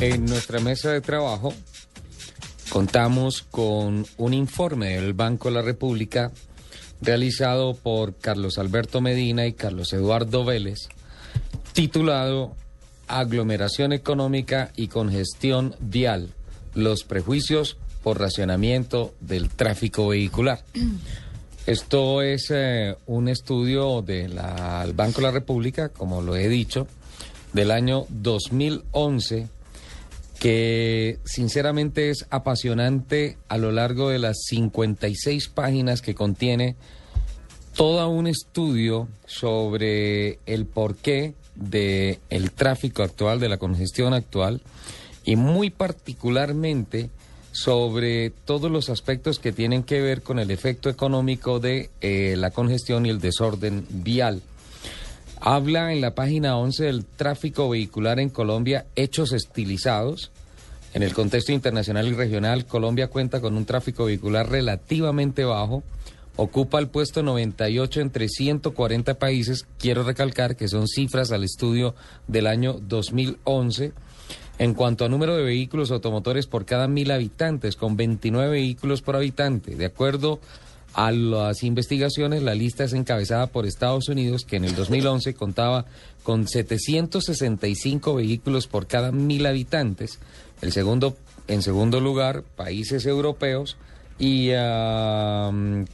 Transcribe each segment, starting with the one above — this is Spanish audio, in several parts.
En nuestra mesa de trabajo contamos con un informe del Banco de la República realizado por Carlos Alberto Medina y Carlos Eduardo Vélez, titulado Aglomeración económica y congestión vial, los prejuicios por racionamiento del tráfico vehicular. Esto es eh, un estudio del Banco de la República, como lo he dicho, del año 2011 que sinceramente es apasionante a lo largo de las 56 páginas que contiene todo un estudio sobre el porqué del el tráfico actual, de la congestión actual y muy particularmente sobre todos los aspectos que tienen que ver con el efecto económico de eh, la congestión y el desorden vial. Habla en la página 11 del tráfico vehicular en Colombia, hechos estilizados. En el contexto internacional y regional, Colombia cuenta con un tráfico vehicular relativamente bajo. Ocupa el puesto 98 entre 140 países. Quiero recalcar que son cifras al estudio del año 2011. En cuanto a número de vehículos automotores por cada mil habitantes, con 29 vehículos por habitante, de acuerdo a las investigaciones, la lista es encabezada por Estados Unidos, que en el 2011 contaba con 765 vehículos por cada mil habitantes. El segundo, en segundo lugar, países europeos y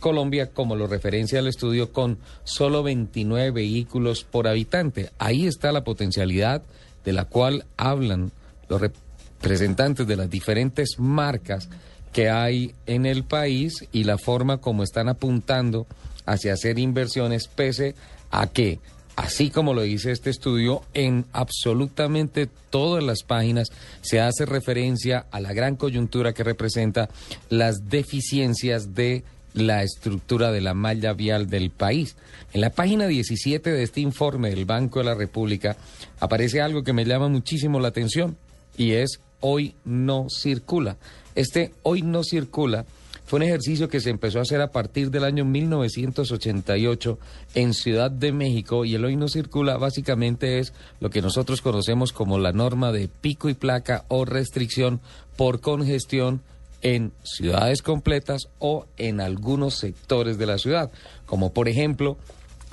Colombia, como lo referencia al estudio, con solo 29 vehículos por habitante. Ahí está la potencialidad de la cual hablan los representantes de las diferentes marcas que hay en el país y la forma como están apuntando hacia hacer inversiones pese a que, así como lo dice este estudio, en absolutamente todas las páginas se hace referencia a la gran coyuntura que representa las deficiencias de la estructura de la malla vial del país. En la página 17 de este informe del Banco de la República aparece algo que me llama muchísimo la atención y es hoy no circula. Este hoy no circula fue un ejercicio que se empezó a hacer a partir del año 1988 en Ciudad de México y el hoy no circula básicamente es lo que nosotros conocemos como la norma de pico y placa o restricción por congestión en ciudades completas o en algunos sectores de la ciudad, como por ejemplo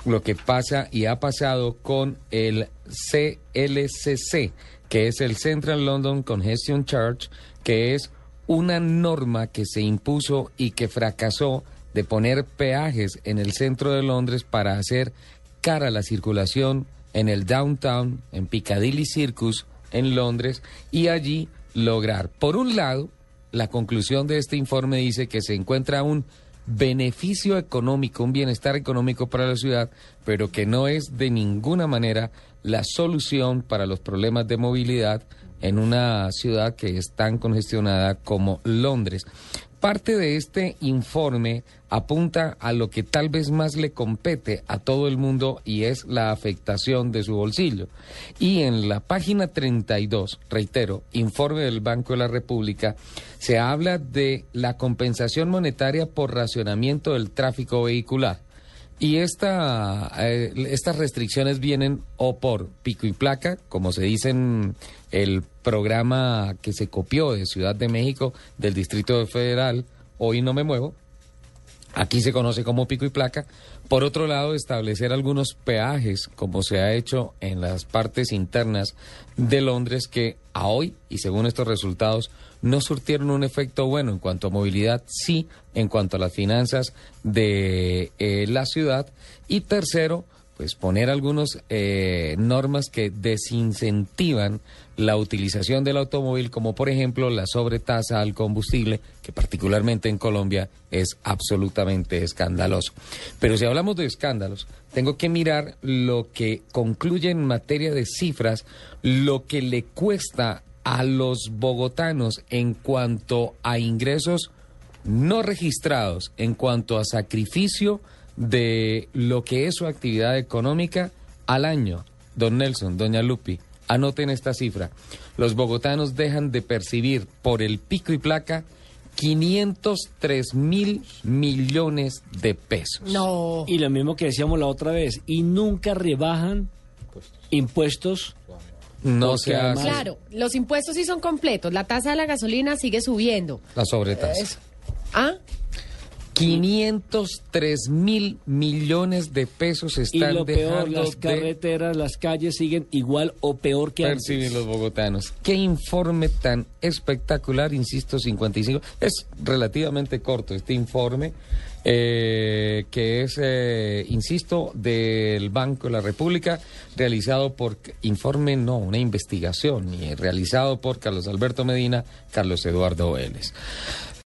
lo que pasa y ha pasado con el CLCC, que es el Central London Congestion Charge, que es una norma que se impuso y que fracasó de poner peajes en el centro de Londres para hacer cara a la circulación en el downtown, en Piccadilly Circus, en Londres, y allí lograr, por un lado, la conclusión de este informe dice que se encuentra un beneficio económico, un bienestar económico para la ciudad, pero que no es de ninguna manera la solución para los problemas de movilidad en una ciudad que es tan congestionada como Londres. Parte de este informe apunta a lo que tal vez más le compete a todo el mundo y es la afectación de su bolsillo. Y en la página 32, reitero, informe del Banco de la República, se habla de la compensación monetaria por racionamiento del tráfico vehicular. Y esta, eh, estas restricciones vienen o por pico y placa, como se dice en el programa que se copió de Ciudad de México del Distrito Federal, Hoy no me muevo, aquí se conoce como pico y placa. Por otro lado, establecer algunos peajes, como se ha hecho en las partes internas de Londres, que a hoy, y según estos resultados, no surtieron un efecto bueno en cuanto a movilidad, sí en cuanto a las finanzas de eh, la ciudad. Y tercero, pues poner algunas eh, normas que desincentivan la utilización del automóvil, como por ejemplo la sobretasa al combustible, que particularmente en Colombia es absolutamente escandaloso. Pero si hablamos de escándalos, tengo que mirar lo que concluye en materia de cifras, lo que le cuesta a los bogotanos en cuanto a ingresos no registrados, en cuanto a sacrificio de lo que es su actividad económica al año. Don Nelson, doña Lupi, anoten esta cifra. Los bogotanos dejan de percibir por el pico y placa 503 mil millones de pesos. No. Y lo mismo que decíamos la otra vez, y nunca rebajan impuestos No se hace Claro, los impuestos sí son completos. La tasa de la gasolina sigue subiendo. la sobretasa. Es- ¿Ah? 503 mil millones de pesos Y están lo peor, dejando las carreteras, las calles siguen igual o peor que antes. los bogotanos. Qué informe tan espectacular, insisto, 55. Es relativamente corto este informe, eh, que es, eh, insisto, del Banco de la República, realizado por, informe no, una investigación, y realizado por Carlos Alberto Medina, Carlos Eduardo Vélez.